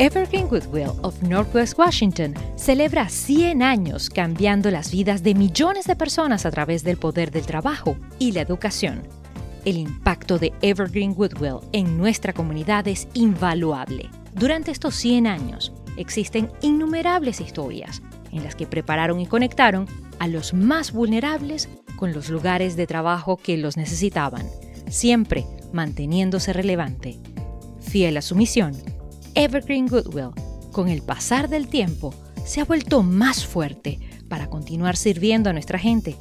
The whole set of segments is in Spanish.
Evergreen Goodwill of Northwest Washington celebra 100 años cambiando las vidas de millones de personas a través del poder del trabajo y la educación. El impacto de Evergreen Goodwill en nuestra comunidad es invaluable. Durante estos 100 años existen innumerables historias en las que prepararon y conectaron a los más vulnerables con los lugares de trabajo que los necesitaban, siempre manteniéndose relevante. Fiel a su misión, Evergreen Goodwill, con el pasar del tiempo, se ha vuelto más fuerte para continuar sirviendo a nuestra gente.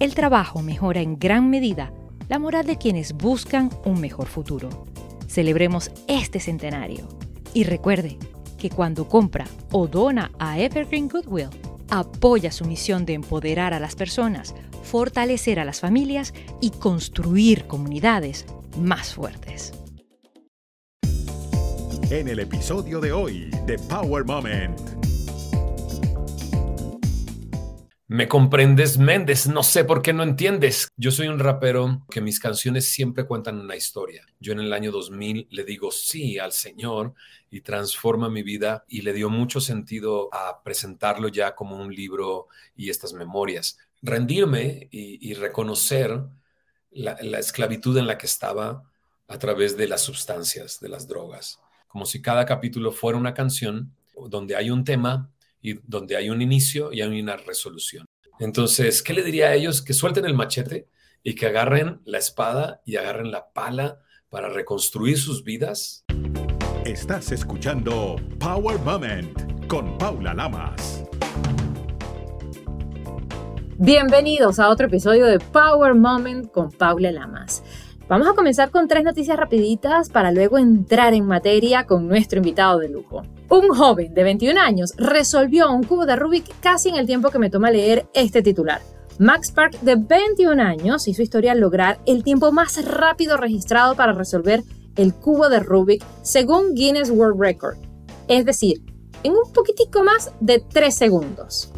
El trabajo mejora en gran medida la moral de quienes buscan un mejor futuro. Celebremos este centenario y recuerde que cuando compra o dona a Evergreen Goodwill, apoya su misión de empoderar a las personas, fortalecer a las familias y construir comunidades más fuertes en el episodio de hoy de Power Moment. Me comprendes, Méndez, no sé por qué no entiendes. Yo soy un rapero que mis canciones siempre cuentan una historia. Yo en el año 2000 le digo sí al Señor y transforma mi vida y le dio mucho sentido a presentarlo ya como un libro y estas memorias. Rendirme y, reconocer la esclavitud en la que estaba a través de las sustancias, de las drogas como si cada capítulo fuera una canción donde hay un tema y donde hay un inicio y hay una resolución. Entonces, ¿qué le diría a ellos? Que suelten el machete y que agarren la espada y agarren la pala para reconstruir sus vidas. Estás escuchando Power Moment con Paula Lamas. Bienvenidos a otro episodio de Power Moment con Paula Lamas. Vamos a comenzar con tres noticias rapiditas para luego entrar en materia con nuestro invitado de lujo. Un joven de 21 años resolvió un cubo de Rubik casi en el tiempo que me toma leer este titular. Max Park, de 21 años, hizo historia al lograr el tiempo más rápido registrado para resolver el cubo de Rubik según Guinness World Record. Es decir, en un poquitico más de 3 segundos.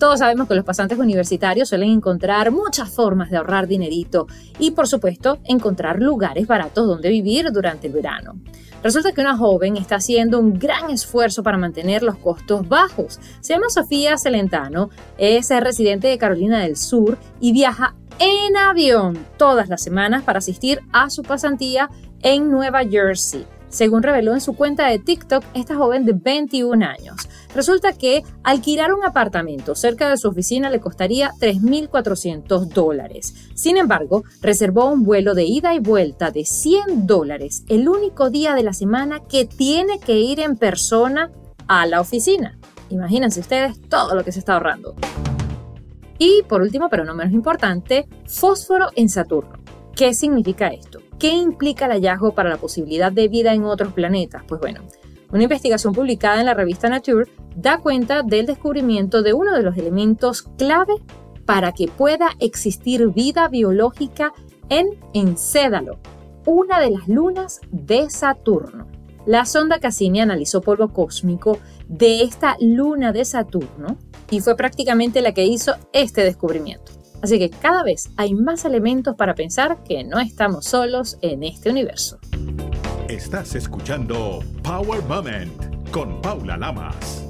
Todos sabemos que los pasantes universitarios suelen encontrar muchas formas de ahorrar dinerito y, por supuesto, encontrar lugares baratos donde vivir durante el verano. Resulta que una joven está haciendo un gran esfuerzo para mantener los costos bajos. Se llama Sofía Celentano, es residente de Carolina del Sur y viaja en avión todas las semanas para asistir a su pasantía en Nueva Jersey. Según reveló en su cuenta de TikTok, esta joven de 21 años. Resulta que alquilar un apartamento cerca de su oficina le costaría 3.400 dólares. Sin embargo, reservó un vuelo de ida y vuelta de 100 dólares el único día de la semana que tiene que ir en persona a la oficina. Imagínense ustedes todo lo que se está ahorrando. Y por último, pero no menos importante, fósforo en Saturno. ¿Qué significa esto? ¿Qué implica el hallazgo para la posibilidad de vida en otros planetas? Pues bueno, una investigación publicada en la revista Nature da cuenta del descubrimiento de uno de los elementos clave para que pueda existir vida biológica en Encédalo, una de las lunas de Saturno. La sonda Cassini analizó polvo cósmico de esta luna de Saturno y fue prácticamente la que hizo este descubrimiento. Así que cada vez hay más elementos para pensar que no estamos solos en este universo. Estás escuchando Power Moment con Paula Lamas.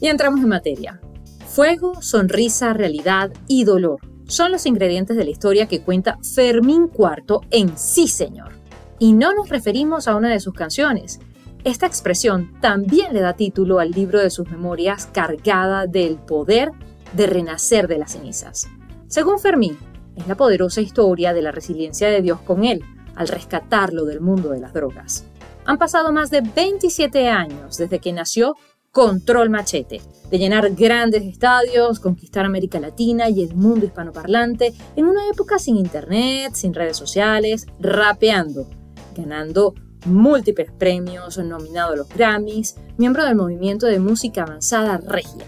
Y entramos en materia. Fuego, sonrisa, realidad y dolor son los ingredientes de la historia que cuenta Fermín IV en Sí Señor. Y no nos referimos a una de sus canciones. Esta expresión también le da título al libro de sus memorias cargada del poder de renacer de las cenizas. Según Fermín, es la poderosa historia de la resiliencia de Dios con él, al rescatarlo del mundo de las drogas. Han pasado más de 27 años desde que nació Control Machete, de llenar grandes estadios, conquistar América Latina y el mundo hispanoparlante en una época sin internet, sin redes sociales, rapeando, ganando múltiples premios, nominado a los Grammys, miembro del movimiento de música avanzada Regia.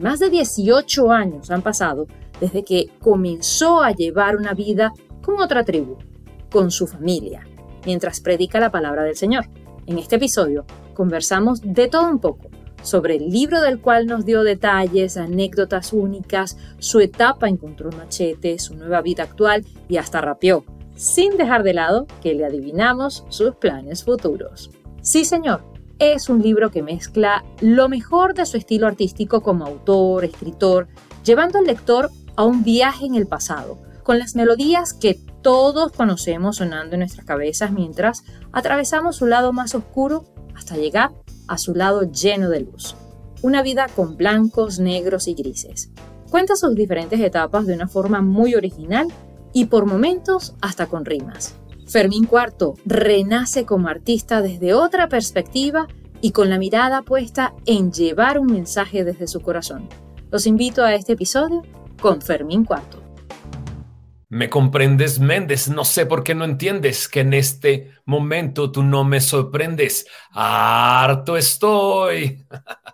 Más de 18 años han pasado desde que comenzó a llevar una vida con otra tribu, con su familia, mientras predica la palabra del Señor. En este episodio conversamos de todo un poco sobre el libro del cual nos dio detalles, anécdotas únicas, su etapa en Control Machete, su nueva vida actual y hasta rapeó, sin dejar de lado que le adivinamos sus planes futuros. Sí, señor, es un libro que mezcla lo mejor de su estilo artístico como autor, escritor, llevando al lector a un viaje en el pasado, con las melodías que todos conocemos sonando en nuestras cabezas mientras atravesamos su lado más oscuro hasta llegar a su lado lleno de luz. Una vida con blancos, negros y grises. Cuenta sus diferentes etapas de una forma muy original y por momentos hasta con rimas. Fermín IV renace como artista desde otra perspectiva y con la mirada puesta en llevar un mensaje desde su corazón. Los invito a este episodio con Fermín IV. Me comprendes, Méndez. No sé por qué no entiendes que en este momento tú no me sorprendes. Harto estoy.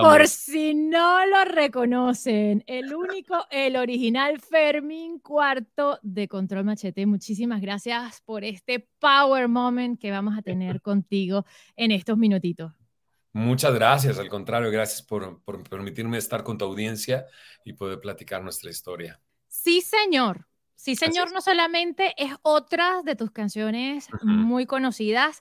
Por si no lo reconocen, el único, el original Fermín Cuarto de Control Machete. Muchísimas gracias por este power moment que vamos a tener contigo en estos minutitos. Muchas gracias, al contrario, gracias por, permitirme estar con tu audiencia y poder platicar nuestra historia. Sí, señor. Sí, señor, no solamente es otra de tus canciones muy conocidas,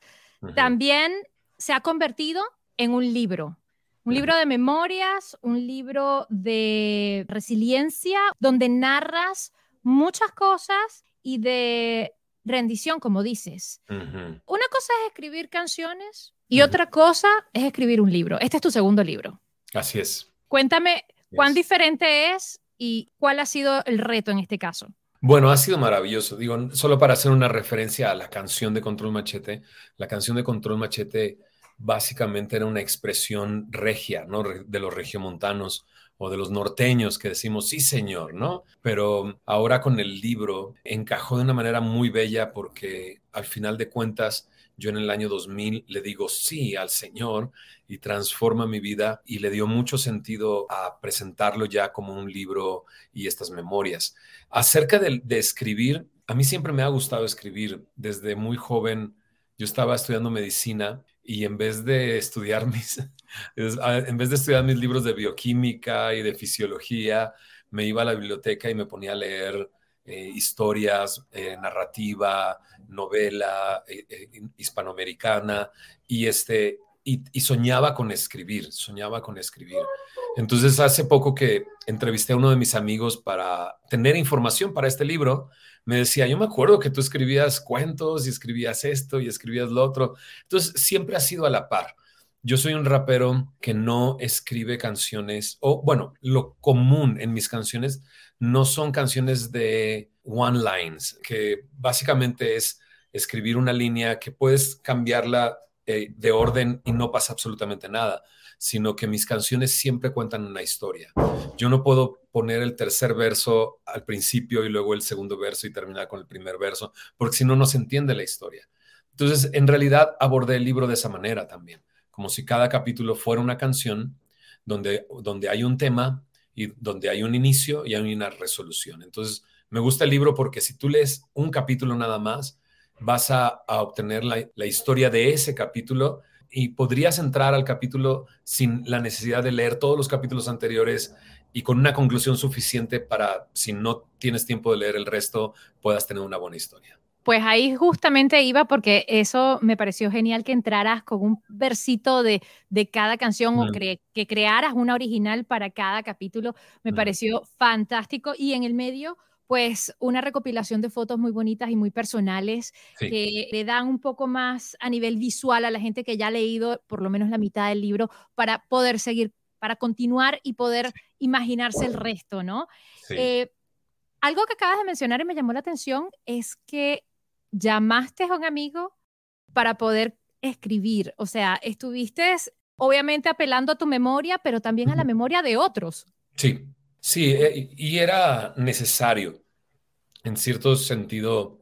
también se ha convertido en un libro. Un libro de memorias, un libro de resiliencia, donde narras muchas cosas y de rendición, como dices. Una cosa es escribir canciones y otra cosa es escribir un libro. Este es tu segundo libro. Así es. Cuéntame cuán diferente es y cuál ha sido el reto en este caso. Bueno, ha sido maravilloso. Digo, solo para hacer una referencia a la canción de Control Machete, la canción de Control Machete básicamente era una expresión regia, ¿no? De los regiomontanos o de los norteños que decimos, sí, señor, ¿no? Pero ahora con el libro encajó de una manera muy bella porque al final de cuentas yo en el año 2000 le digo sí al Señor y transforma mi vida y le dio mucho sentido a presentarlo ya como un libro y estas memorias. Acerca de, de escribir, a mí siempre me ha gustado escribir. Desde muy joven yo estaba estudiando medicina y en vez de estudiar mis, en vez de estudiar mis libros de bioquímica y de fisiología, me iba a la biblioteca y me ponía a leer eh, historias, eh, narrativa, novela eh, hispanoamericana y este y, soñaba con escribir, soñaba con escribir. Entonces hace poco que entrevisté a uno de mis amigos para tener información para este libro me decía, yo me acuerdo que tú escribías cuentos y escribías esto y escribías lo otro. Entonces, siempre ha sido a la par. Yo soy un rapero que no escribe canciones, o bueno, lo común en mis canciones no son canciones de one lines, que básicamente es escribir una línea que puedes cambiarla eh, de orden y no pasa absolutamente nada sino que mis canciones siempre cuentan una historia. Yo no puedo poner el tercer verso al principio y luego el segundo verso y terminar con el primer verso, porque si no, no se entiende la historia. Entonces, en realidad, abordé el libro de esa manera también, como si cada capítulo fuera una canción donde, donde hay un tema y donde hay un inicio y hay una resolución. Entonces, me gusta el libro porque si tú lees un capítulo nada más, vas a, obtener la, la historia de ese capítulo y podrías entrar al capítulo sin la necesidad de leer todos los capítulos anteriores y con una conclusión suficiente para, si no tienes tiempo de leer el resto, puedas tener una buena historia. Pues ahí justamente iba porque eso me pareció genial que entraras con un versito de, cada canción o que crearas una original para cada capítulo. Me pareció fantástico y en el medio pues una recopilación de fotos muy bonitas y muy personales que le dan un poco más a nivel visual a la gente que ya ha leído por lo menos la mitad del libro para poder seguir, para continuar y poder imaginarse el resto, ¿no? Eh, algo que acabas de mencionar y me llamó la atención es que llamaste a un amigo para poder escribir, o sea, estuviste obviamente apelando a tu memoria, pero también a la memoria de otros. Sí, Sí, eh, y era necesario, en cierto sentido,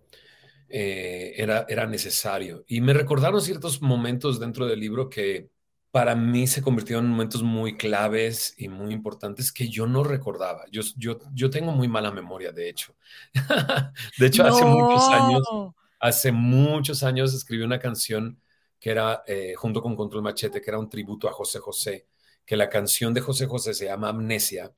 eh, era, era necesario. Y me recordaron ciertos momentos dentro del libro que para mí se convirtieron en momentos muy claves y muy importantes que yo no recordaba. Yo, yo, yo tengo muy mala memoria, de hecho. de hecho, hace muchos años, hace muchos años escribí una canción que era, eh, junto con Control Machete, que era un tributo a José José, que la canción de José José se llama Amnesia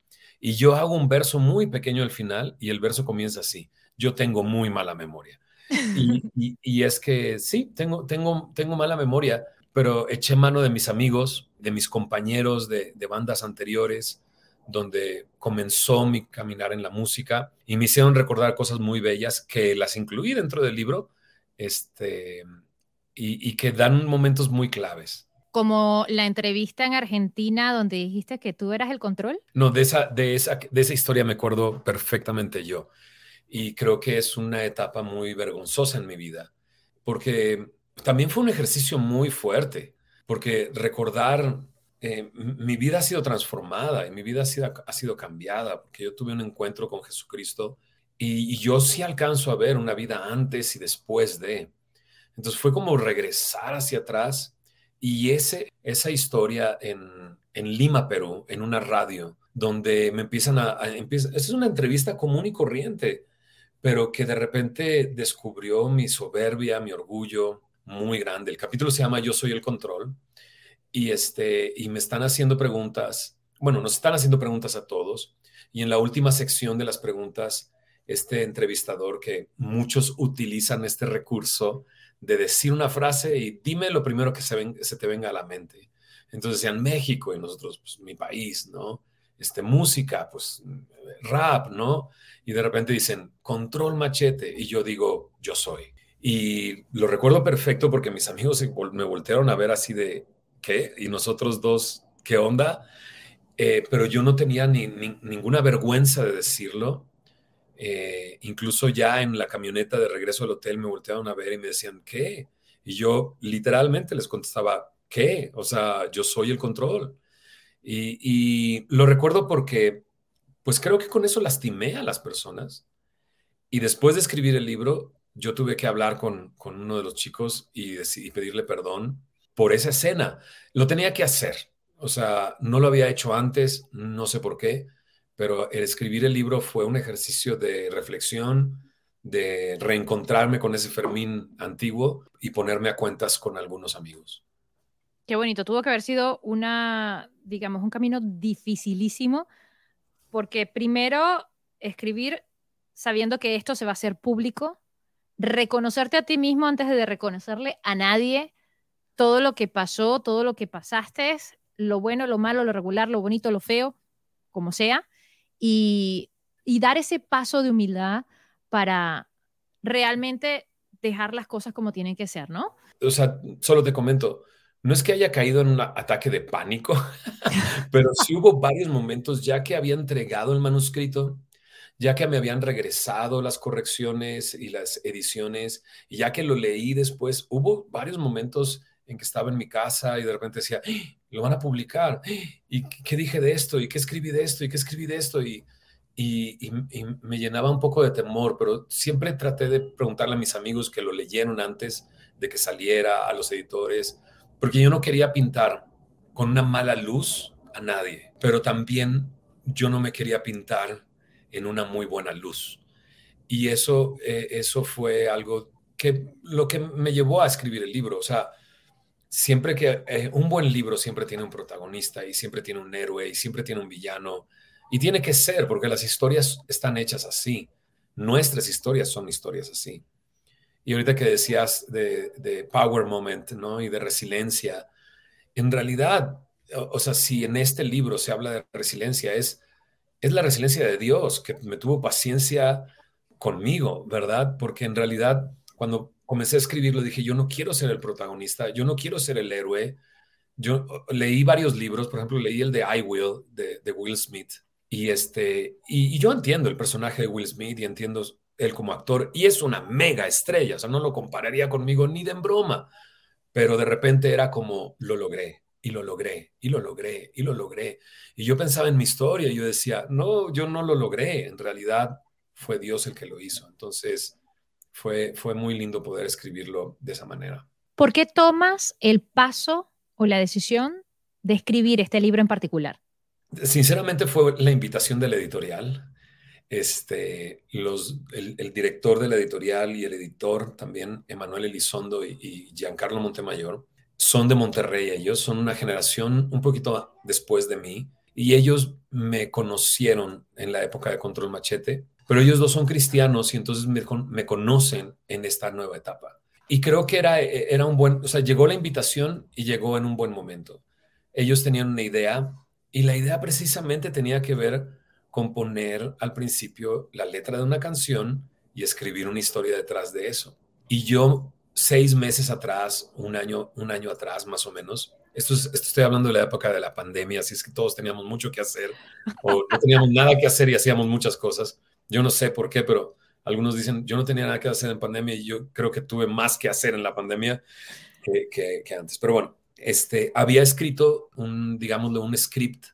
y yo hago un verso muy pequeño al final y el verso comienza así. Yo tengo muy mala memoria. Y, es que sí, tengo, tengo, tengo mala memoria, pero eché mano de mis amigos, de mis compañeros de, de bandas anteriores, donde comenzó mi caminar en la música y me hicieron recordar cosas muy bellas que las incluí dentro del libro este, y, y que dan momentos muy claves. Como la entrevista en Argentina donde dijiste que tú eras el control. No, de esa, de esa, de esa historia me acuerdo perfectamente yo. Y creo que es una etapa muy vergonzosa en mi vida, porque también fue un ejercicio muy fuerte, porque recordar eh, mi vida ha sido transformada y mi vida ha sido, ha sido cambiada, porque yo tuve un encuentro con Jesucristo y, yo sí alcanzo a ver una vida antes y después de. Entonces fue como regresar hacia atrás y ese, esa historia en, en Lima, Perú, en una radio, donde me empiezan a, a es una entrevista común y corriente, pero que de repente descubrió mi soberbia, mi orgullo muy grande. El capítulo se llama Yo soy el control y, este, y me están haciendo preguntas, bueno, nos están haciendo preguntas a todos, y en la última sección de las preguntas, este entrevistador que muchos utilizan este recurso de decir una frase y dime lo primero que se, te venga a la mente. Entonces decían México y nosotros, pues mi país, ¿no? Este, música, pues rap, ¿no? Y de repente dicen, control machete. Y yo digo, yo soy. Y lo recuerdo perfecto porque mis amigos me voltearon a ver así de, ¿qué? Y nosotros dos, ¿qué onda? Eh, pero yo no tenía ni, ninguna vergüenza de decirlo. Eh, incluso ya en la camioneta de regreso al hotel me voltearon a ver y me decían, ¿qué? Y yo literalmente les contestaba, ¿qué? O sea, yo soy el control. Y, lo recuerdo porque, pues creo que con eso lastimé a las personas. Y después de escribir el libro, yo tuve que hablar con, con uno de los chicos y, y pedirle perdón por esa escena. Lo tenía que hacer. O sea, no lo había hecho antes, no sé por qué, pero el escribir el libro fue un ejercicio de reflexión, de reencontrarme con ese Fermín antiguo y ponerme a cuentas con algunos amigos. Qué bonito. Tuvo que haber sido una, digamos, un camino dificilísimo, porque primero escribir sabiendo que esto se va a hacer público, reconocerte a ti mismo antes de reconocerle a nadie, todo lo que pasó, todo lo que pasaste, lo bueno, lo malo, lo regular, lo bonito, lo feo, como sea, y, dar ese paso de humildad para realmente dejar las cosas como tienen que ser, ¿no? O sea, solo te comento, no es que haya caído en un ataque de pánico, pero sí hubo varios momentos ya que había entregado el manuscrito, ya que me habían regresado las correcciones y las ediciones, y ya que lo leí después, hubo varios momentos que estaba en mi casa y de repente decía, ¡Ah! lo van a publicar, ¡Ah! ¿y qué dije de esto? ¿Y qué escribí de esto? ¿Y qué escribí de esto? Y, y, me llenaba un poco de temor, pero siempre traté de preguntarle a mis amigos que lo leyeron antes de que saliera, a los editores, porque yo no quería pintar con una mala luz a nadie, pero también yo no me quería pintar en una muy buena luz. Y eso, eh, eso fue algo que lo que me llevó a escribir el libro. O sea, siempre que eh, un buen libro siempre tiene un protagonista y siempre tiene un héroe y siempre tiene un villano. Y tiene que ser, porque las historias están hechas así. Nuestras historias son historias así. Y ahorita que decías de, Power Moment, ¿no? Y de resiliencia, en realidad, o, sea, si en este libro se habla de resiliencia, es, es la resiliencia de Dios, que me tuvo paciencia conmigo, ¿verdad? Porque en realidad, cuando comencé a escribirlo, dije, yo no quiero ser el protagonista, yo no quiero ser el héroe. Yo leí varios libros, por ejemplo, leí el de I Will, de, Will Smith, y, este, y, yo entiendo el personaje de Will Smith y entiendo él como actor, y es una mega estrella, o sea, no lo compararía conmigo ni de en broma, pero de repente era como, lo logré, y lo logré, y lo logré, y lo logré. Y yo pensaba en mi historia y yo decía, no, yo no lo logré, en realidad fue Dios el que lo hizo. Entonces, fue, fue muy lindo poder escribirlo de esa manera. ¿Por qué tomas el paso o la decisión de escribir este libro en particular? Sinceramente fue la invitación de la editorial. Este, los, el, director de la editorial y el editor también, Emanuel Elizondo y, y, Giancarlo Montemayor, son de Monterrey. Ellos son una generación un poquito después de mí y ellos me conocieron en la época de Control Machete pero ellos dos son cristianos y entonces me, me conocen en esta nueva etapa. Y creo que era, era un buen, o sea, llegó la invitación y llegó en un buen momento. Ellos tenían una idea y la idea precisamente tenía que ver con poner al principio la letra de una canción y escribir una historia detrás de eso. Y yo seis meses atrás, un año, un año atrás más o menos, esto, esto, estoy hablando de la época de la pandemia, así es que todos teníamos mucho que hacer o no teníamos nada que hacer y hacíamos muchas cosas. Yo no sé por qué, pero algunos dicen, yo no tenía nada que hacer en pandemia y yo creo que tuve más que hacer en la pandemia que, que, antes. Pero bueno, este, había escrito un, digámoslo, un script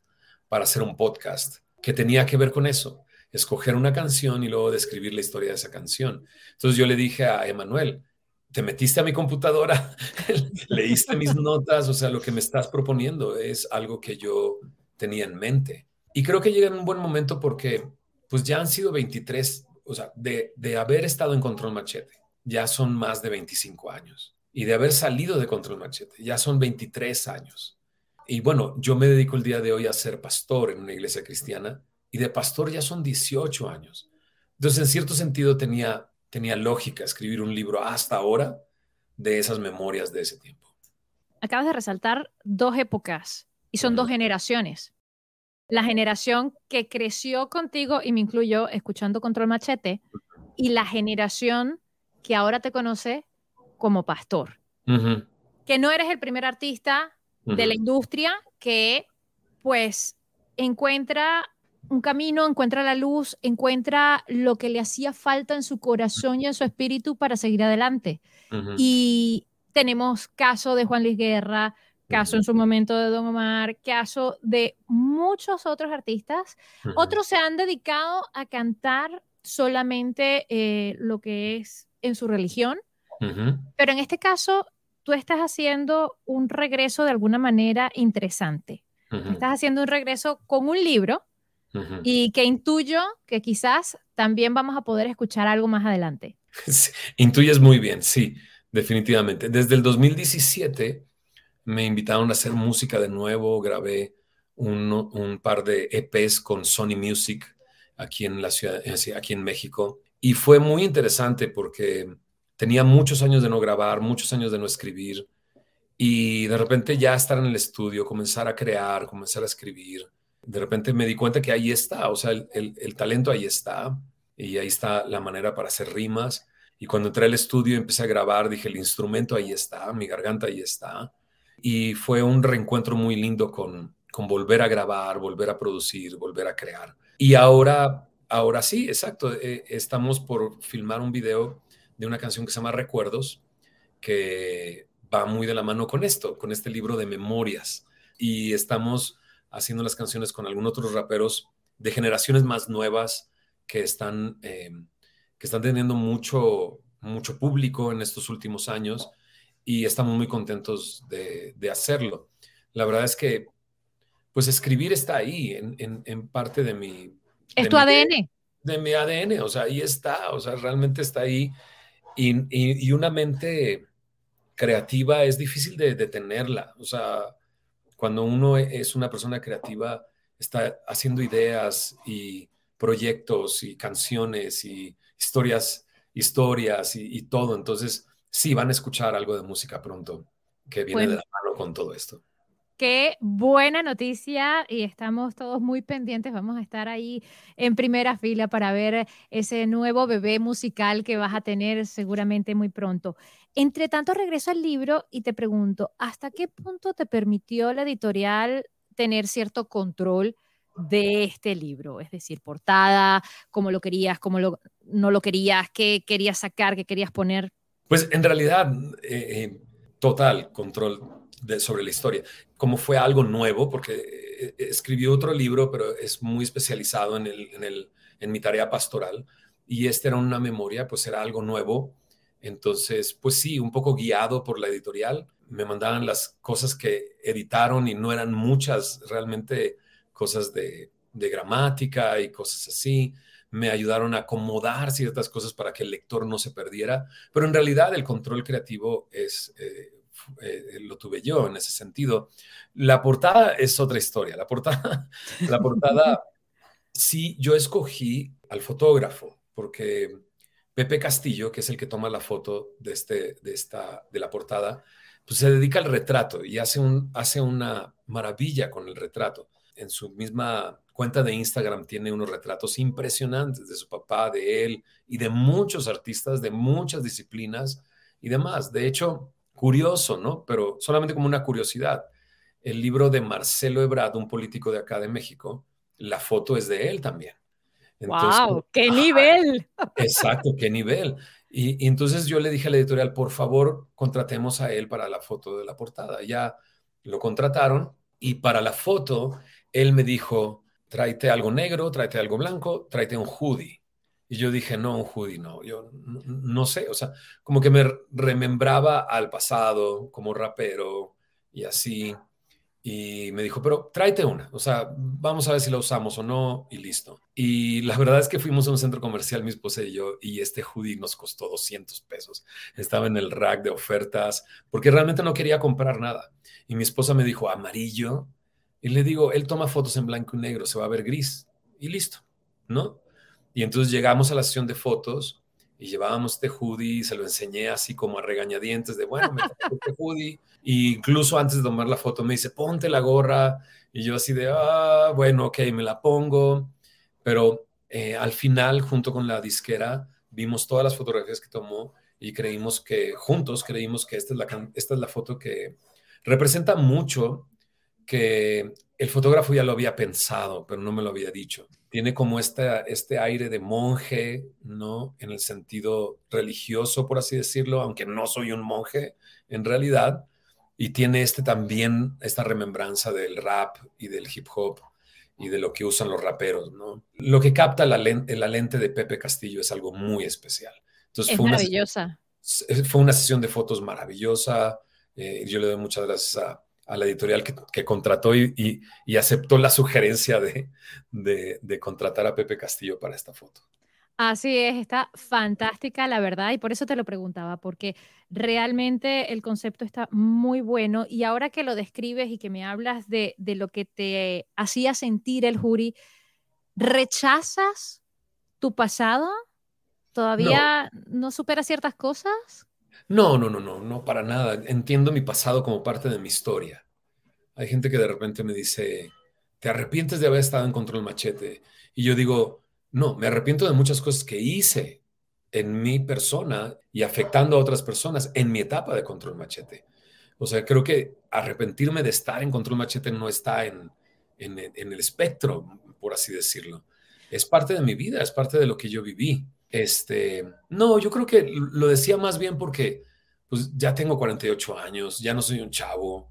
para hacer un podcast que tenía que ver con eso, escoger una canción y luego describir la historia de esa canción. Entonces yo le dije a Emanuel, te metiste a mi computadora, leíste mis notas, o sea, lo que me estás proponiendo es algo que yo tenía en mente. Y creo que llega en un buen momento porque pues ya han sido 23, o sea, de, de haber estado en Control Machete, ya son más de 25 años. Y de haber salido de Control Machete, ya son 23 años. Y bueno, yo me dedico el día de hoy a ser pastor en una iglesia cristiana y de pastor ya son 18 años. Entonces, en cierto sentido, tenía, tenía lógica escribir un libro hasta ahora de esas memorias de ese tiempo. Acabas de resaltar dos épocas y son dos generaciones. La generación que creció contigo, y me incluyo escuchando Control Machete, y la generación que ahora te conoce como pastor. Que no eres el primer artista de la industria que pues encuentra un camino, encuentra la luz, encuentra lo que le hacía falta en su corazón y en su espíritu para seguir adelante. Y tenemos caso de Juan Luis Guerra, caso en su momento de Don Omar, caso de muchos otros artistas. Otros se han dedicado a cantar solamente eh, lo que es en su religión, pero en este caso tú estás haciendo un regreso de alguna manera interesante. Estás haciendo un regreso con un libro y que intuyo que quizás también vamos a poder escuchar algo más adelante. intuyes muy bien, sí, definitivamente. Desde el 2017 me invitaron a hacer música de nuevo, grabé un, par de EPs con Sony Music aquí en la ciudad, eh, aquí en México. Y fue muy interesante porque tenía muchos años de no grabar, muchos años de no escribir. Y de repente ya estar en el estudio, comenzar a crear, comenzar a escribir, de repente me di cuenta que ahí está, o sea, el, talento ahí está y ahí está la manera para hacer rimas. Y cuando entré al estudio y empecé a grabar, dije, el instrumento ahí está, mi garganta ahí está. Y fue un reencuentro muy lindo con, con volver a grabar, volver a producir, volver a crear. Y ahora, ahora sí, exacto, eh, estamos por filmar un video de una canción que se llama Recuerdos, que va muy de la mano con esto, con este libro de memorias. Y estamos haciendo las canciones con algunos otros raperos de generaciones más nuevas que están, eh, que están teniendo mucho, mucho público en estos últimos años y estamos muy contentos de, hacerlo. La verdad es que, pues escribir está ahí en, parte de mi... Es tu ADN. De, mi ADN, o sea, ahí está, o sea, realmente está ahí. Y, y una mente creativa es difícil de detenerla, o sea, cuando uno e, es una persona creativa, está haciendo ideas y proyectos y canciones y historias, historias y, todo. Entonces, sí, van a escuchar algo de música pronto que viene de la mano con todo esto. Qué buena noticia y estamos todos muy pendientes. Vamos a estar ahí en primera fila para ver ese nuevo bebé musical que vas a tener seguramente muy pronto. Entre tanto, regreso al libro y te pregunto, ¿hasta qué punto te permitió la editorial tener cierto control de este libro? Es decir, portada, cómo lo querías, cómo no lo querías, qué querías sacar, qué querías poner. Pues en realidad, eh, eh, total control sobre la historia. Como fue algo nuevo, porque eh, escribió otro libro, pero es muy especializado en, el, en, en mi tarea pastoral, y este era una memoria, pues era algo nuevo entonces, pues sí, un poco guiado por la editorial, me mandaban las cosas que editaron y no eran muchas, realmente cosas de, gramática y cosas así. Me ayudaron a acomodar ciertas cosas para que el lector no se perdiera, pero en realidad el control creativo es, eh, eh, lo tuve yo en ese sentido. La portada es otra historia. La portada, la portada Sí, yo escogí al fotógrafo porque Pepe Castillo, que es el que toma la foto de, este, de, esta, de la portada, pues se dedica al retrato y hace, un, hace una maravilla con el retrato. En su misma cuenta de Instagram tiene unos retratos impresionantes de su papá, de él y de muchos artistas de muchas disciplinas y demás. De hecho, curioso, ¿no? Pero solamente como una curiosidad. El libro de Marcelo Ebrard, un político de acá de México, la foto es de él también. ¡Wow! ¡Qué nivel! Exacto, qué nivel. Y, entonces yo le dije a la editorial, por favor, contratemos a él para la foto de la portada. Ya lo contrataron y para la foto él me dijo, tráete algo negro, tráete algo blanco, tráete un hoodie. Y yo dije, no, un hoodie no, yo no, sé, o sea, como que me remembraba al pasado como rapero y así. Y me dijo, pero tráete una, o sea, vamos a ver si la usamos o no y listo. Y la verdad es que fuimos a un centro comercial, mi esposa y yo, y este hoodie nos costó 200 pesos. Estaba en el rack de ofertas porque realmente no quería comprar nada. Y mi esposa me dijo, amarillo. Y le digo, él toma fotos en blanco y negro, se va a ver gris. Y listo, ¿no? Y entonces llegamos a la sesión de fotos y llevábamos este hoodie, se lo enseñé así como a regañadientes de, bueno, me este hoodie. Y incluso antes de tomar la foto me dice, ponte la gorra. Y yo así de, ah, bueno, ok, me la pongo. Pero eh, al final, junto con la disquera, vimos todas las fotografías que tomó y creímos que, juntos creímos que esta es la, esta es la foto que representa mucho que el fotógrafo ya lo había pensado, pero no me lo había dicho. Tiene como este, este aire de monje, ¿no? En el sentido religioso, por así decirlo, aunque no soy un monje en realidad. Y tiene este también, esta remembranza del rap y del hip hop y de lo que usan los raperos, ¿no? Lo que capta la lente, la lente de Pepe Castillo es algo muy especial. Entonces, es maravillosa. fue una sesión de fotos maravillosa. Eh, yo le doy muchas gracias a, a la editorial que, contrató y, aceptó la sugerencia de, de, contratar a Pepe Castillo para esta foto. Así es, está fantástica la verdad y por eso te lo preguntaba, porque realmente el concepto está muy bueno y ahora que lo describes y que me hablas de, lo que te hacía sentir el jury, ¿rechazas tu pasado? ¿Todavía no, no superas ciertas cosas? No, no, no, no, no, para nada. Entiendo mi pasado como parte de mi historia. Hay gente que de repente me dice, ¿te arrepientes de haber estado en Control Machete? Y yo digo, no, me arrepiento de muchas cosas que hice en mi persona y afectando a otras personas en mi etapa de Control Machete. O sea, creo que arrepentirme de estar en Control Machete no está en, en, en el espectro, por así decirlo. Es parte de mi vida, es parte de lo que yo viví. Este, no, yo creo que lo decía más bien porque pues ya tengo 48 años, ya no soy un chavo,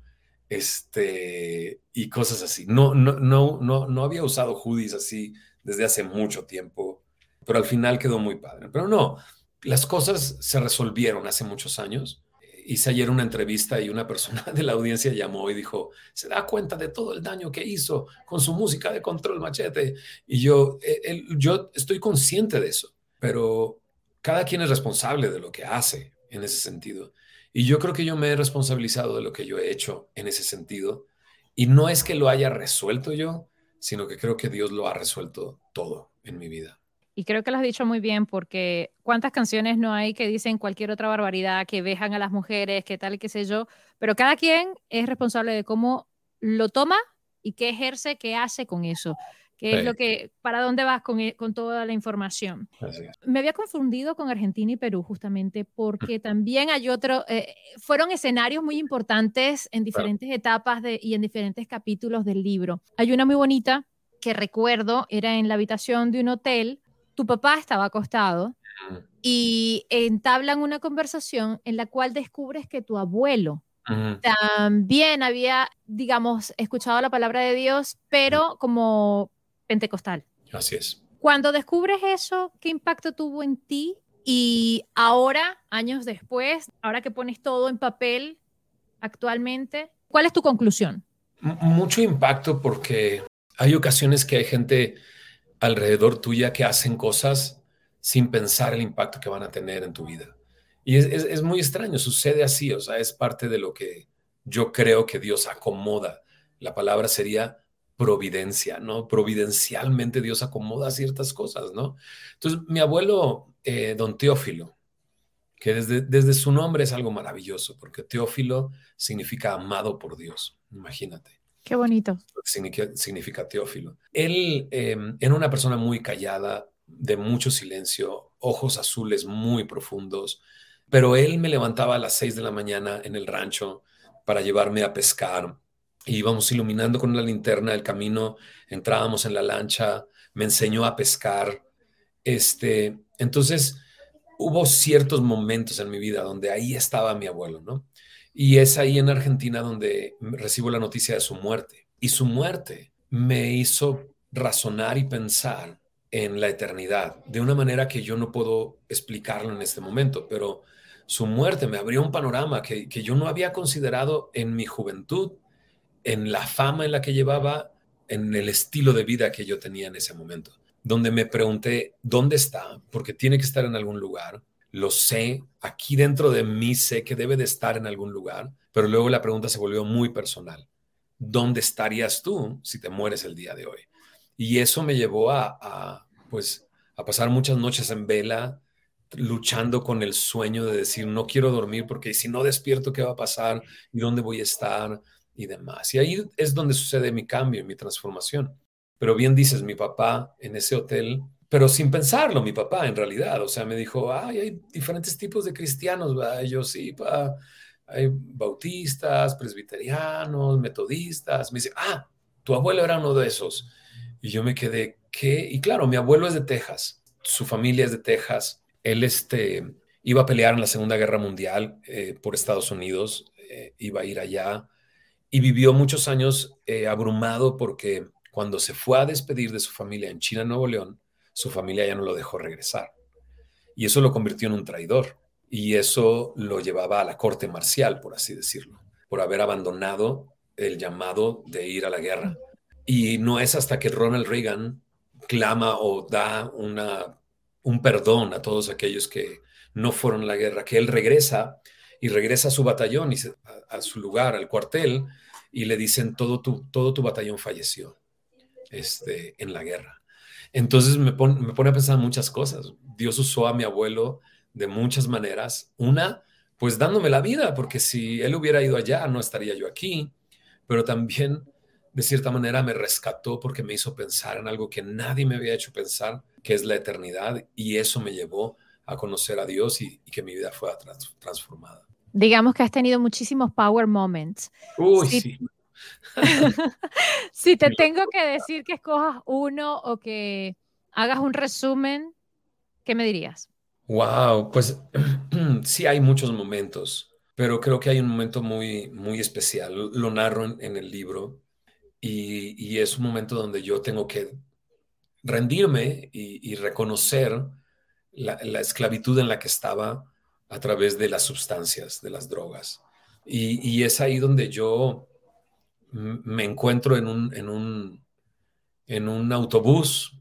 este, y cosas así. No, no, no, no, no había usado hoodies así desde hace mucho tiempo, pero al final quedó muy padre. Pero no, las cosas se resolvieron hace muchos años. Hice ayer una entrevista y una persona de la audiencia llamó y dijo, se da cuenta de todo el daño que hizo con su música de control machete. Y yo, eh, yo estoy consciente de eso pero cada quien es responsable de lo que hace en ese sentido. Y yo creo que yo me he responsabilizado de lo que yo he hecho en ese sentido. Y no es que lo haya resuelto yo, sino que creo que Dios lo ha resuelto todo en mi vida. Y creo que lo has dicho muy bien porque cuántas canciones no hay que dicen cualquier otra barbaridad, que vejan a las mujeres, que tal y qué sé yo, pero cada quien es responsable de cómo lo toma y qué ejerce, qué hace con eso que es lo que, para dónde vas con, e, con toda la información. Me había confundido con Argentina y Perú justamente porque también hay otro, eh, fueron escenarios muy importantes en diferentes etapas de, y en diferentes capítulos del libro. Hay una muy bonita que recuerdo, era en la habitación de un hotel, tu papá estaba acostado y entablan una conversación en la cual descubres que tu abuelo también había, digamos, escuchado la palabra de Dios, pero como pentecostal. Así es. Cuando descubres eso, ¿qué impacto tuvo en ti? Y ahora, años después, ahora que pones todo en papel actualmente, ¿cuál es tu conclusión? mucho impacto porque hay ocasiones que hay gente alrededor tuya que hacen cosas sin pensar el impacto que van a tener en tu vida. Y es, es muy extraño, sucede así, o sea, es parte de lo que yo creo que Dios acomoda. La palabra sería providencia, ¿no? Providencialmente Dios acomoda ciertas cosas, ¿no? Entonces, mi abuelo, eh, don Teófilo, que desde, desde su nombre es algo maravilloso, porque Teófilo significa amado por Dios, imagínate. Qué bonito. Significa, significa Teófilo. Él em, era una persona muy callada, de mucho silencio, ojos azules muy profundos, pero él me levantaba a las seis de la mañana en el rancho para llevarme a pescar. Y íbamos iluminando con la linterna el camino, entrábamos en la lancha, me enseñó a pescar. Este, entonces, hubo ciertos momentos en mi vida donde ahí estaba mi abuelo, ¿no? Y es ahí en Argentina donde recibo la noticia de su muerte. Y su muerte me hizo razonar y pensar en la eternidad de una manera que yo no puedo explicarlo en este momento, pero su muerte me abrió un panorama que, yo no había considerado en mi juventud, en la fama en la que llevaba, en el estilo de vida que yo tenía en ese momento, donde me pregunté, ¿dónde está? Porque tiene que estar en algún lugar. Lo sé, aquí dentro de mí sé que debe de estar en algún lugar, pero luego la pregunta se volvió muy personal. ¿Dónde estarías tú si te mueres el día de hoy? Y eso me llevó a, pues, a pasar muchas noches en vela, luchando con el sueño de decir, no quiero dormir porque si no despierto, ¿qué va a pasar? ¿Y dónde voy a estar? Y demás. Y ahí es donde sucede mi cambio, mi transformación. Pero bien dices, mi papá en ese hotel, pero sin pensarlo, mi papá en realidad, o sea, me dijo, ay, hay diferentes tipos de cristianos, ¿verdad? yo sí, pa, hay bautistas, presbiterianos, metodistas. Me dice, ah, tu abuelo era uno de esos. Y yo me quedé, ¿qué? Y claro, mi abuelo es de Texas, su familia es de Texas, él este, iba a pelear en la Segunda Guerra Mundial eh, por Estados Unidos, eh, iba a ir allá y vivió muchos años eh, abrumado porque cuando se fue a despedir de su familia en China, Nuevo León, su familia ya no lo dejó regresar. Y eso lo convirtió en un traidor. Y eso lo llevaba a la corte marcial, por así decirlo, por haber abandonado el llamado de ir a la guerra. Y no es hasta que Ronald Reagan clama o da una un perdón a todos aquellos que no fueron a la guerra, que él regresa y regresa a su batallón y a, su lugar, al cuartel, y le dicen, todo tu, todo tu batallón falleció este, en la guerra. Entonces me, me pone a pensar muchas cosas. Dios usó a mi abuelo de muchas maneras. Una, pues dándome la vida, porque si él hubiera ido allá, no estaría yo aquí, pero también de cierta manera me rescató porque me hizo pensar en algo que nadie me había hecho pensar, que es la eternidad, y eso me llevó a conocer a Dios y, que mi vida fuera transformada. Digamos que has tenido muchísimos power moments. Uy, sí. si te tengo que decir que escojas uno o que hagas un resumen, ¿qué me dirías? Wow, pues sí hay muchos momentos, pero creo que hay un momento muy, muy especial. Lo narro en el libro y, es un momento donde yo tengo que rendirme y, reconocer la, esclavitud en la que estaba a través de las sustancias, de las drogas. Y, es ahí donde yo me encuentro en un, en un, en un autobús,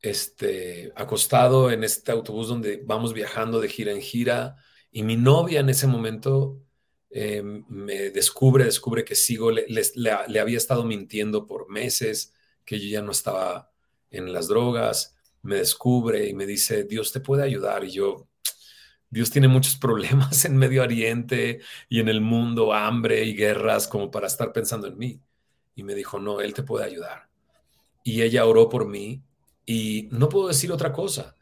este, acostado en este autobús donde vamos viajando de gira en gira, y mi novia en ese momento eh, me descubre, descubre que sigo, le, le, había estado mintiendo por meses, que yo ya no estaba en las drogas, me descubre y me dice, Dios te puede ayudar. Y yo, Dios tiene muchos problemas en Medio Oriente y en el mundo, hambre y guerras, como para estar pensando en mí. Y me dijo, no, Él te puede ayudar. Y ella oró por mí y no puedo decir otra cosa,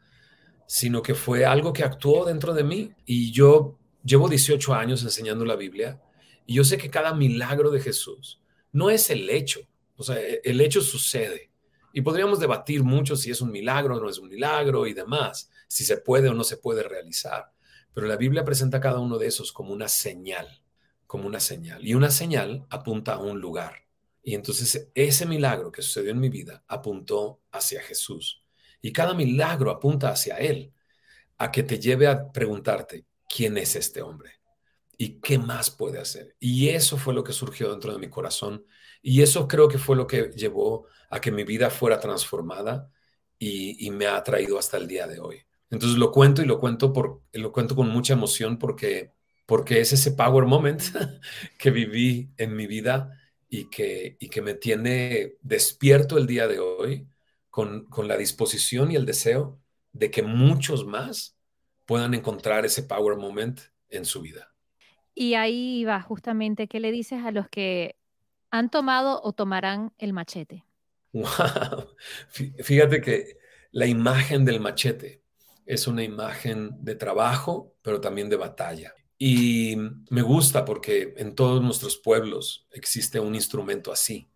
sino que fue algo que actuó dentro de mí. Y yo Llevo 18 años enseñando la Biblia y yo sé que cada milagro de Jesús no es el hecho, o sea, e-, el hecho sucede. Y podríamos debatir mucho si es un milagro o no es un milagro y demás, si se puede o no se puede realizar. Pero la Biblia presenta cada uno de esos como una señal, como una señal. Y una señal apunta a un lugar. Y entonces ese milagro que sucedió en mi vida apuntó hacia Jesús. Y cada milagro apunta hacia Él, a que te lleve a preguntarte, quién es este hombre y qué más puede hacer. Y eso fue lo que surgió dentro de mi corazón y eso creo que fue lo que llevó a que mi vida fuera transformada y, me ha traído hasta el día de hoy. Entonces lo cuento y lo cuento, por, lo cuento con mucha emoción porque, porque es ese power moment que viví en mi vida y que, y que me tiene despierto el día de hoy con, con la disposición y el deseo de que muchos más puedan encontrar ese power moment en su vida. Y ahí va justamente, ¿qué le dices a los que han tomado o tomarán el machete? Wow. Fíjate que la imagen del machete es una imagen de trabajo, pero también de batalla. Y me gusta porque en todos nuestros pueblos existe un instrumento así,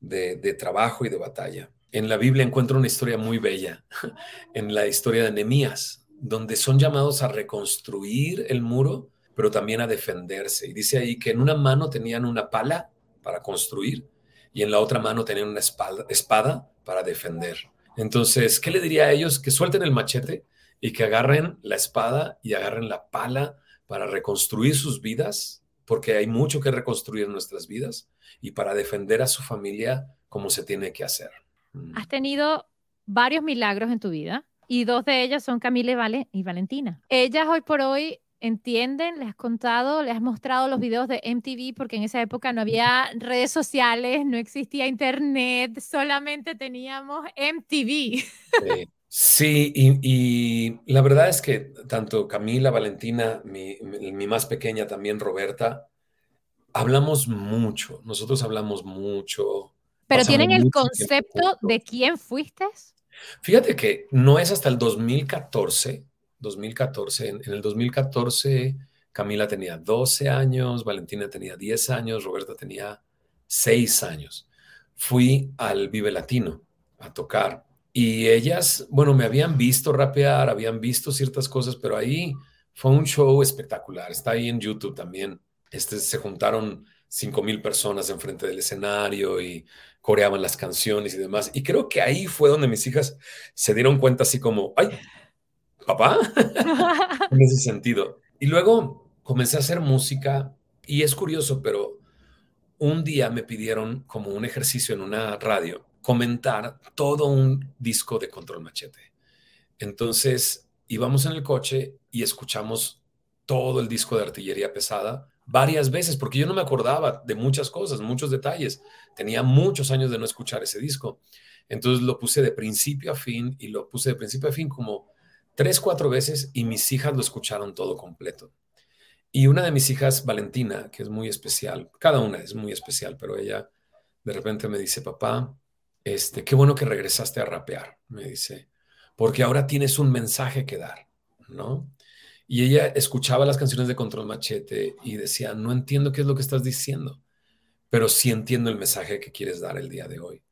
de, trabajo y de batalla. En la Biblia encuentro una historia muy bella, en la historia de Nehemías, donde son llamados a reconstruir el muro, pero también a defenderse. Y dice ahí que en una mano tenían una pala para construir y en la otra mano tenían una espada para defender. Entonces, ¿qué le diría a ellos? Que suelten el machete y que agarren la espada y agarren la pala para reconstruir sus vidas, porque hay mucho que reconstruir en nuestras vidas, y para defender a su familia como se tiene que hacer. Mm. Has tenido varios milagros en tu vida y dos de ellas son Camila y, vale, y Valentina. Ellas hoy por hoy entienden, les has contado, les has mostrado los videos de MTV porque en esa época no había redes sociales, no existía internet, solamente teníamos MTV. Sí, y, la verdad es que tanto Camila, Valentina, mi, mi, más pequeña también, Roberta, hablamos mucho, nosotros hablamos mucho. ¿Pero tienen el concepto de quién fuiste? Fíjate que no es hasta el 2014 2014. En, el 2014, Camila tenía 12 años, Valentina tenía 10 años, Roberta tenía 6 años. Fui al Vive Latino a tocar y ellas, bueno, me habían visto rapear, habían visto ciertas cosas, pero ahí fue un show espectacular. Está ahí en YouTube también. Este, se juntaron 5 mil personas enfrente del escenario y coreaban las canciones y demás. Y creo que ahí fue donde mis hijas se dieron cuenta así como, ay, papá, en ese sentido. Y luego comencé a hacer música y es curioso, pero un día me pidieron como un ejercicio en una radio comentar todo un disco de Control Machete. Entonces íbamos en el coche y escuchamos todo el disco de artillería pesada varias veces, porque yo no me acordaba de muchas cosas, muchos detalles. Tenía muchos años de no escuchar ese disco. Entonces lo puse de principio a fin y lo puse de principio a fin como tres, cuatro veces y mis hijas lo escucharon todo completo. Y una de mis hijas, Valentina, que es muy especial, cada una es muy especial, pero ella de repente me dice, papá, este, qué bueno que regresaste a rapear, me dice, porque ahora tienes un mensaje que dar, ¿no? Y ella escuchaba las canciones de Control Machete y decía, no entiendo qué es lo que estás diciendo, pero sí entiendo el mensaje que quieres dar el día de hoy.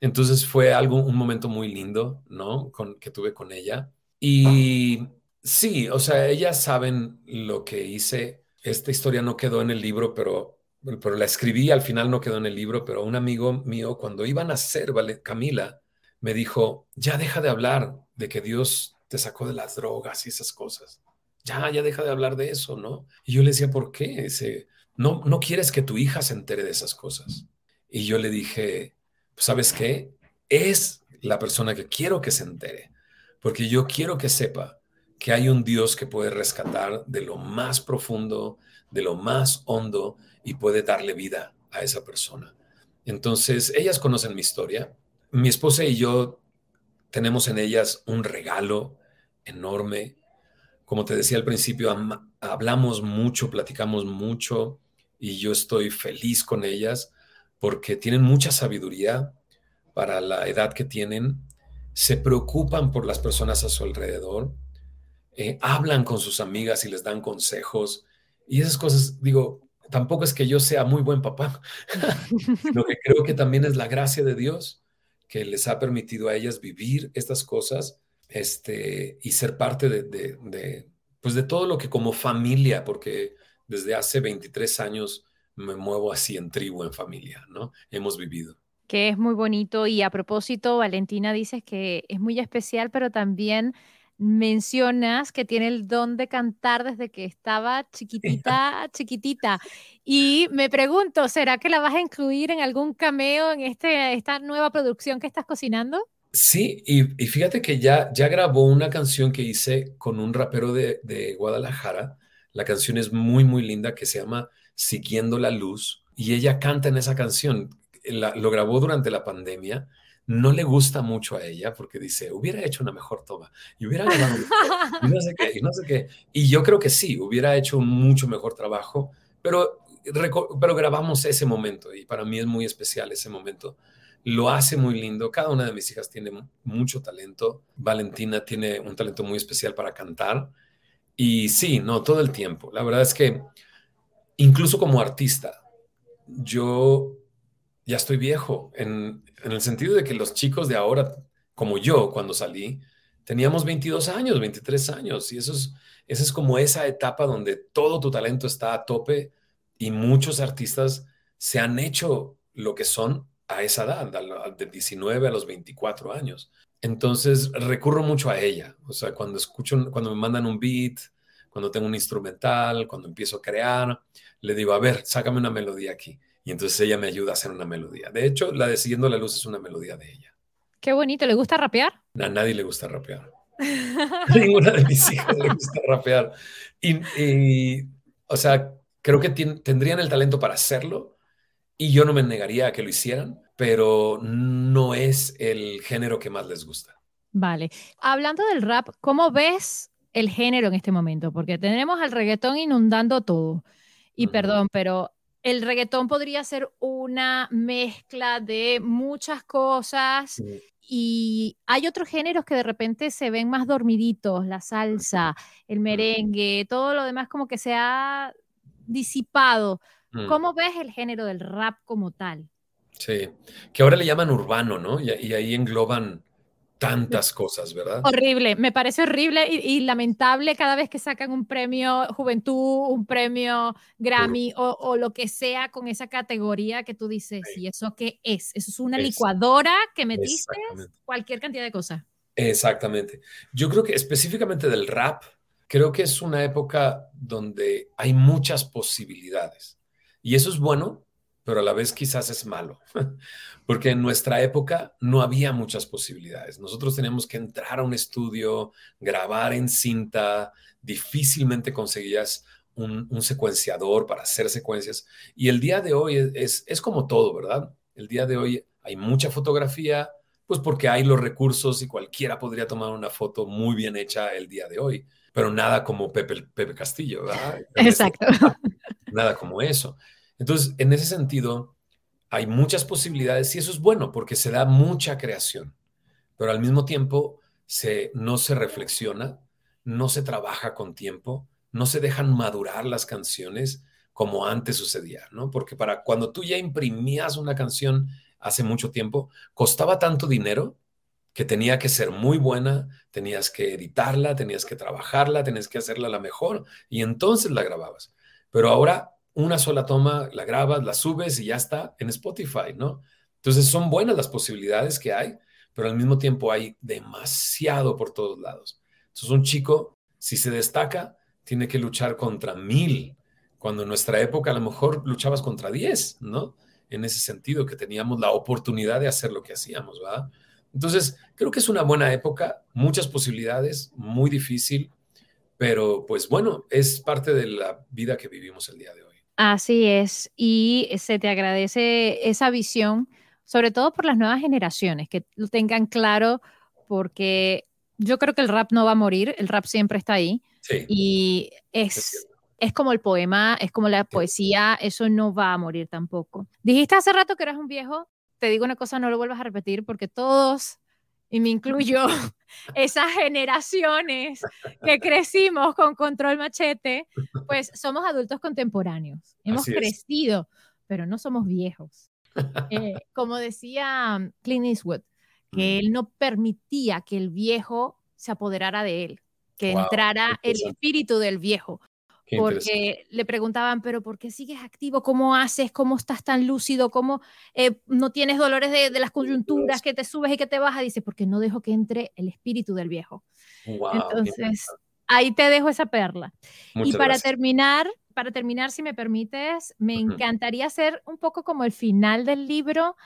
Entonces fue algo, un momento muy lindo, ¿no? Con, que tuve con ella. Y sí, o sea, ellas saben lo que hice. Esta historia no quedó en el libro, pero, pero la escribí, al final no quedó en el libro, pero un amigo mío, cuando iban a ¿vale? Camila, me dijo, ya deja de hablar de que Dios te sacó de las drogas y esas cosas. Ya, ya deja de hablar de eso, ¿no? Y yo le decía, ¿por qué? Ese, no, no quieres que tu hija se entere de esas cosas. Y yo le dije, pues, ¿sabes qué? Es la persona que quiero que se entere porque yo quiero que sepa que hay un Dios que puede rescatar de lo más profundo, de lo más hondo y puede darle vida a esa persona. Entonces, ellas conocen mi historia. Mi esposa y yo tenemos en ellas un regalo enorme. Como te decía al principio, hablamos mucho, platicamos mucho y yo estoy feliz con ellas porque tienen mucha sabiduría para la edad que tienen se preocupan por las personas a su alrededor, eh, hablan con sus amigas y les dan consejos. Y esas cosas, digo, tampoco es que yo sea muy buen papá, lo que creo que también es la gracia de Dios que les ha permitido a ellas vivir estas cosas este, y ser parte de, pues de todo lo que como familia, porque desde hace 23 años me muevo así en tribu, en familia, ¿no? Hemos vivido que es muy bonito. Y a propósito, Valentina dices que es muy especial, pero también mencionas que tiene el don de cantar desde que estaba chiquitita, chiquitita. Y me pregunto, ¿será que la vas a incluir en algún cameo en este, esta nueva producción que estás cocinando? Sí, y, fíjate que ya, ya grabó una canción que hice con un rapero de, de Guadalajara. La canción es muy, muy linda, que se llama Siguiendo la Luz y ella canta en esa canción. lo grabó durante la pandemia. No le gusta mucho a ella porque dice, hubiera hecho una mejor toma y hubiera grabado y no sé qué, y yo creo que sí, hubiera hecho un mucho mejor trabajo, pero, pero grabamos ese momento y para mí es muy especial ese momento lo hace muy lindo. Cada una de mis hijas tiene mucho talento. Valentina tiene un talento muy especial para cantar. Y sí, no, todo el tiempo. La verdad es que incluso como artista, yo ya estoy viejo en, el sentido de que los chicos de ahora, como yo cuando salí, teníamos 22 años, 23 años. Y eso es, esa es como esa etapa donde todo tu talento está a tope y muchos artistas se han hecho lo que son a esa edad, de 19 a los 24 años. Entonces recurro mucho a ella. O sea, cuando escucho, cuando me mandan un beat, cuando tengo un instrumental, cuando empiezo a crear, le digo, a ver, sácame una melodía aquí. Y entonces ella me ayuda a hacer una melodía. De hecho, la de Siguiendo la Luz es una melodía de ella. Qué bonito. ¿Le gusta rapear? A nadie le gusta rapear. Ninguna de mis hijas le gusta rapear. Y, o sea, creo que tendrían el talento para hacerlo, y yo no me negaría a que lo hicieran, pero no es el género que más les gusta. Vale. Hablando del rap, ¿cómo ves el género en este momento? Porque tenemos al reggaetón inundando todo. Y perdón, pero el reggaetón podría ser una mezcla de muchas cosas y hay otros géneros que de repente se ven más dormiditos, la salsa, el merengue, todo lo demás como que se ha disipado. Mm. ¿Cómo ves el género del rap como tal? Sí, que ahora le llaman urbano, ¿no? Y, ahí engloban tantas cosas, ¿verdad? Horrible, me parece horrible y, lamentable cada vez que sacan un premio Juventud, un premio Grammy o, lo que sea con esa categoría que tú dices, ¿y eso qué es? Eso es una licuadora que metiste cualquier cantidad de cosas. Exactamente. Yo creo que específicamente del rap, creo que es una época donde hay muchas posibilidades. Y eso es bueno, pero a la vez quizás es malo, porque en nuestra época no había muchas posibilidades. Nosotros teníamos que entrar a un estudio, grabar en cinta, difícilmente conseguías un, secuenciador para hacer secuencias. Y el día de hoy es, es, como todo, ¿verdad? El día de hoy hay mucha fotografía, pues porque hay los recursos y cualquiera podría tomar una foto muy bien hecha el día de hoy, pero nada como Pepe, Pepe Castillo, ¿verdad? Exacto. Nada como eso. Entonces, en ese sentido, hay muchas posibilidades y eso es bueno porque se da mucha creación, pero al mismo tiempo se, no se reflexiona, no se trabaja con tiempo, no se dejan madurar las canciones como antes sucedía, ¿no? Porque para cuando tú ya imprimías una canción hace mucho tiempo, costaba tanto dinero que tenía que ser muy buena, tenías que editarla, tenías que trabajarla, tenías que hacerla la mejor y entonces la grababas. Pero ahora una sola toma, la grabas, la subes y ya está en Spotify, ¿no? Entonces son buenas las posibilidades que hay, pero al mismo tiempo hay demasiado por todos lados. Entonces un chico, si se destaca, tiene que luchar contra mil, cuando en nuestra época a lo mejor luchabas contra diez, ¿no? En ese sentido, que teníamos la oportunidad de hacer lo que hacíamos, ¿verdad? Entonces, creo que es una buena época, muchas posibilidades, muy difícil, pero pues bueno, es parte de la vida que vivimos el día de hoy. Así es, y se te agradece esa visión, sobre todo por las nuevas generaciones, que lo tengan claro, porque yo creo que el rap no va a morir, el rap siempre está ahí, y es, es, como el poema, es como la poesía, eso no va a morir tampoco. Dijiste hace rato que eras un viejo, te digo una cosa, no lo vuelvas a repetir, porque todos y me incluyo, esas generaciones que crecimos con control machete, pues somos adultos contemporáneos. Hemos crecido, pero no somos viejos. Eh, como decía Clint Eastwood, que él no permitía que el viejo se apoderara de él, que entrara el espíritu del viejo porque le preguntaban, pero ¿por qué sigues activo? ¿Cómo haces? ¿Cómo estás tan lúcido? ¿Cómo eh, no tienes dolores de, las coyunturas que te subes y que te bajas? Dice, porque no dejo que entre el espíritu del viejo. Entonces, ahí te dejo esa perla. y para terminar, para terminar, si me permites, me encantaría hacer un poco como el final del libro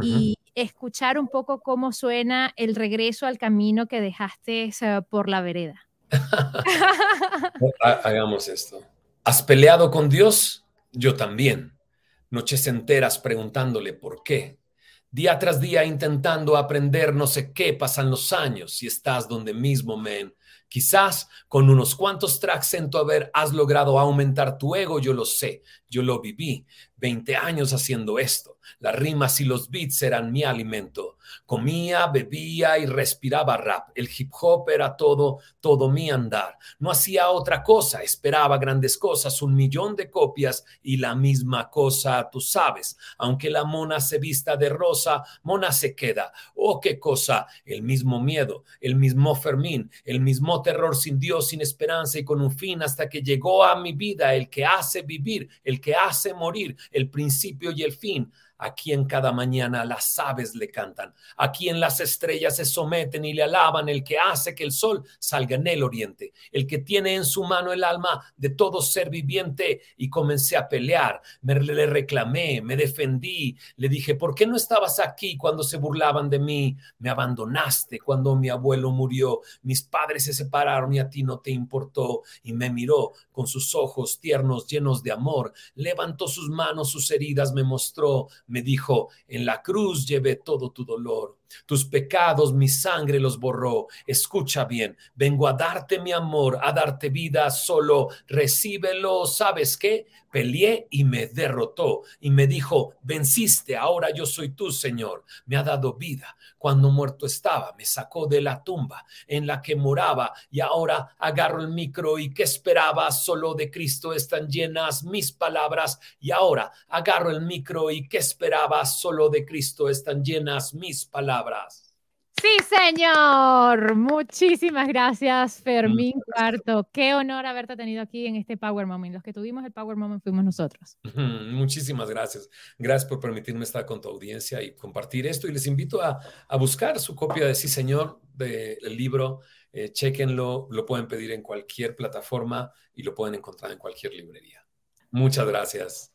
y escuchar un poco cómo suena el regreso al camino que dejaste por la vereda. Hagamos esto. ¿Has peleado con Dios? Yo también. noches enteras preguntándole por qué. Día tras día intentando aprender no sé qué, pasan los años y estás donde mismo, men. Quizás con unos cuantos tracks en tu haber has logrado aumentar tu ego, yo lo sé, yo lo viví. 20 años haciendo esto. Las rimas y los beats eran mi alimento. Comía, bebía y respiraba rap. El hip hop era todo, todo mi andar. No hacía otra cosa, esperaba grandes cosas, un millón de copias y la misma cosa, tú sabes. Aunque la mona se vista de rosa, mona se queda. Oh, qué cosa, el mismo miedo, el mismo Fermín, el mismo terror sin Dios, sin esperanza y con un fin hasta que llegó a mi vida el que hace vivir, el que hace morir, el principio y el fin. Aquí en cada mañana las aves le cantan, aquí en las estrellas se someten y le alaban el que hace que el sol salga en el oriente, el que tiene en su mano el alma de todo ser viviente. Y comencé a pelear, me le reclamé, me defendí, le dije, ¿por qué no estabas aquí cuando se burlaban de mí? Me abandonaste cuando mi abuelo murió, mis padres se separaron y a ti no te importó. Y me miró con sus ojos tiernos llenos de amor, levantó sus manos, sus heridas me mostró me dijo, en la cruz llevé todo tu dolor, tus pecados mi sangre los borró. Escucha bien, vengo a darte mi amor, a darte vida, solo recíbelo. ¿Sabes qué? Peleé y me derrotó y me dijo, venciste, ahora yo soy tu Señor. Me ha dado vida. Cuando muerto estaba, me sacó de la tumba en la que moraba y ahora agarro el micro y que esperaba, solo de Cristo están llenas mis palabras y ahora agarro el micro y que esperaba, solo de Cristo están llenas mis palabras. Sí, señor. Muchísimas gracias, Fermín Cuarto. Qué honor haberte tenido aquí en este Power Moment. Los que tuvimos el Power Moment fuimos nosotros. Muchísimas gracias. Gracias por permitirme estar con tu audiencia y compartir esto. Y les invito a, buscar su copia de Sí, señor, del libro. Eh, chequenlo, lo pueden pedir en cualquier plataforma y lo pueden encontrar en cualquier librería. Muchas gracias.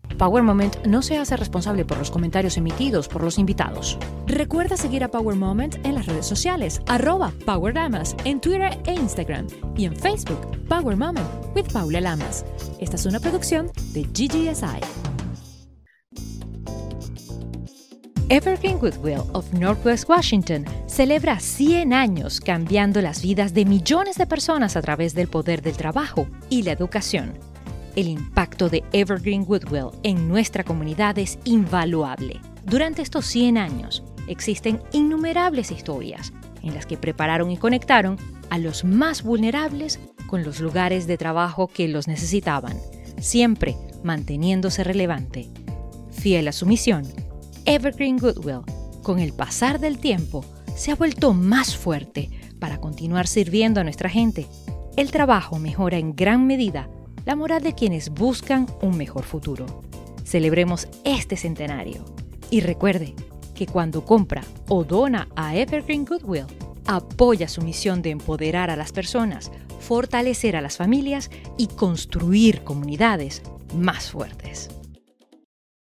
Power Moment no se hace responsable por los comentarios emitidos por los invitados. Recuerda seguir a Power Moment en las redes sociales, arroba Power Lamas, en Twitter e Instagram y en Facebook, Power Moment with Paula Lamas. Esta es una producción de GGSI. Evergreen Goodwill of Northwest Washington celebra 100 años cambiando las vidas de millones de personas a través del poder del trabajo y la educación el impacto de Evergreen Goodwill en nuestra comunidad es invaluable. Durante estos 100 años existen innumerables historias en las que prepararon y conectaron a los más vulnerables con los lugares de trabajo que los necesitaban, siempre manteniéndose relevante. Fiel a su misión, Evergreen Goodwill, con el pasar del tiempo, se ha vuelto más fuerte para continuar sirviendo a nuestra gente. El trabajo mejora en gran medida la moral de quienes buscan un mejor futuro. Celebremos este centenario y recuerde que cuando compra o dona a Evergreen Goodwill, apoya su misión de empoderar a las personas, fortalecer a las familias y construir comunidades más fuertes.